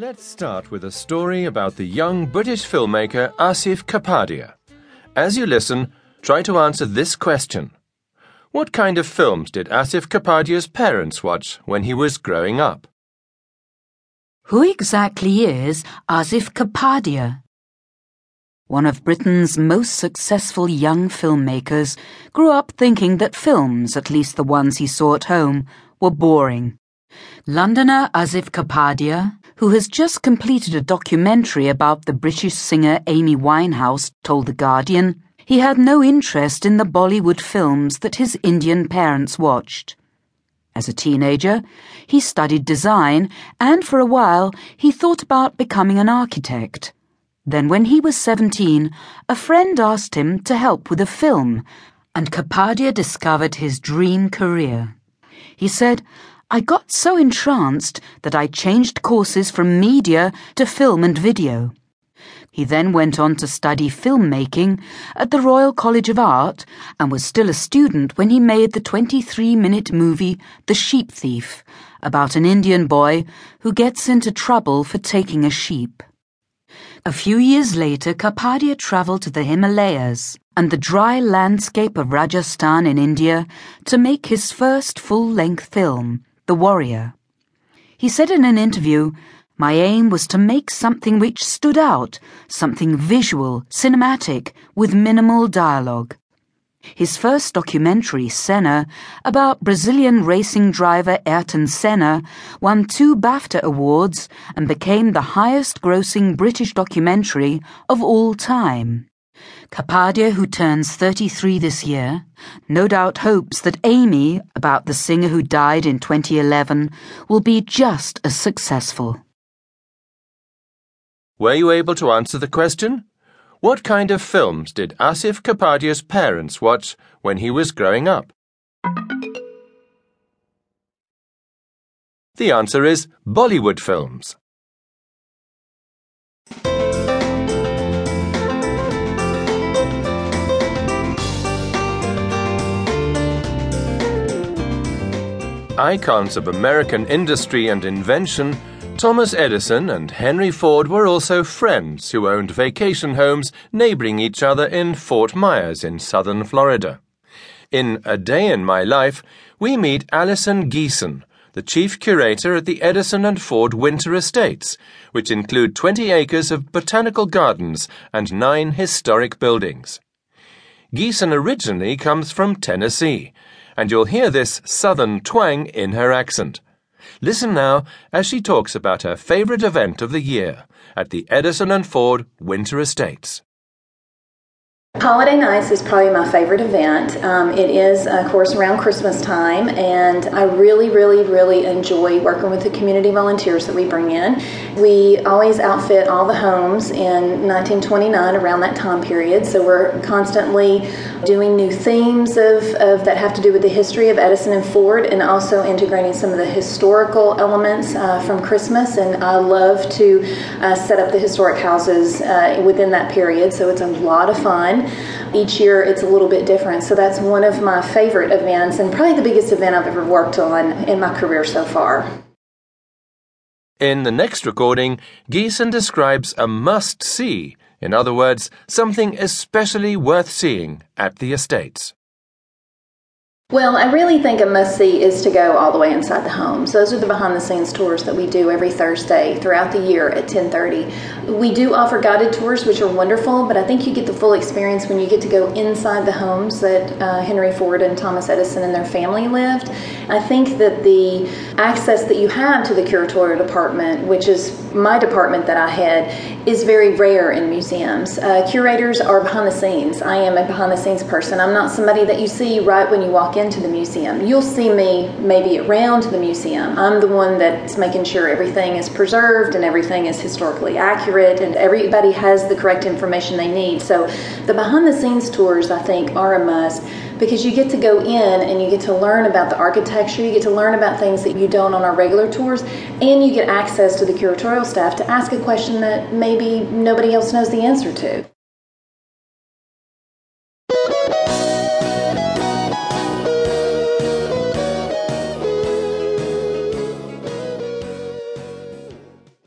Let's start with a story about the young British filmmaker Asif Kapadia. As you listen, try to answer this question What kind of films did Asif Kapadia's parents watch when he was growing up? Who exactly is Asif Kapadia? One of Britain's most successful young filmmakers grew up thinking that films, at least the ones he saw at home, were boring. Londoner Asif Kapadia who has just completed a documentary about the British singer Amy Winehouse, told The Guardian, he had no interest in the Bollywood films that his Indian parents watched. As a teenager, he studied design, and for a while he thought about becoming an architect. Then, when he was 17, a friend asked him to help with a film, and Kapadia discovered his dream career. He said, I got so entranced that I changed courses from media to film and video. He then went on to study filmmaking at the Royal College of Art and was still a student when he made the 23 minute movie The Sheep Thief about an Indian boy who gets into trouble for taking a sheep. A few years later, Kapadia travelled to the Himalayas and the dry landscape of Rajasthan in India to make his first full length film the warrior. He said in an interview, My aim was to make something which stood out, something visual, cinematic, with minimal dialogue. His first documentary, Senna, about Brazilian racing driver Ayrton Senna, won two BAFTA awards and became the highest grossing British documentary of all time. Kapadia, who turns 33 this year, no doubt hopes that Amy, about the singer who died in 2011, will be just as successful. Were you able to answer the question? What kind of films did Asif Kapadia's parents watch when he was growing up? The answer is Bollywood films. Icons of American industry and invention, Thomas Edison and Henry Ford were also friends who owned vacation homes neighboring each other in Fort Myers in southern Florida. In A Day in My Life, we meet Allison Geeson, the chief curator at the Edison and Ford Winter Estates, which include 20 acres of botanical gardens and nine historic buildings. Geeson originally comes from Tennessee and you'll hear this southern twang in her accent. Listen now as she talks about her favorite event of the year at the Edison and Ford Winter Estates. Holiday Nights is probably my favorite event. Um, it is, of course, around Christmas time, and I really, really, really enjoy working with the community volunteers that we bring in. We always outfit all the homes in 1929 around that time period, so we're constantly doing new themes of, of that have to do with the history of Edison and Ford, and also integrating some of the historical elements uh, from Christmas. And I love to uh, set up the historic houses uh, within that period, so it's a lot of fun. Each year it's a little bit different. So that's one of my favorite events and probably the biggest event I've ever worked on in my career so far. In the next recording, Geeson describes a must see, in other words, something especially worth seeing at the estates. Well, I really think a must see is to go all the way inside the homes. Those are the behind the scenes tours that we do every Thursday throughout the year at 10:30. We do offer guided tours, which are wonderful, but I think you get the full experience when you get to go inside the homes that uh, Henry Ford and Thomas Edison and their family lived. I think that the access that you have to the curatorial department, which is my department that I head, is very rare in museums. Uh, curators are behind the scenes. I am a behind the scenes person. I'm not somebody that you see right when you walk into the museum. You'll see me maybe around the museum. I'm the one that's making sure everything is preserved and everything is historically accurate and everybody has the correct information they need. So the behind the scenes tours, I think, are a must because you get to go in and you get to learn about the architecture, you get to learn about things that you don't on our regular tours, and you get access to the curatorial staff to ask a question that maybe nobody else knows the answer to.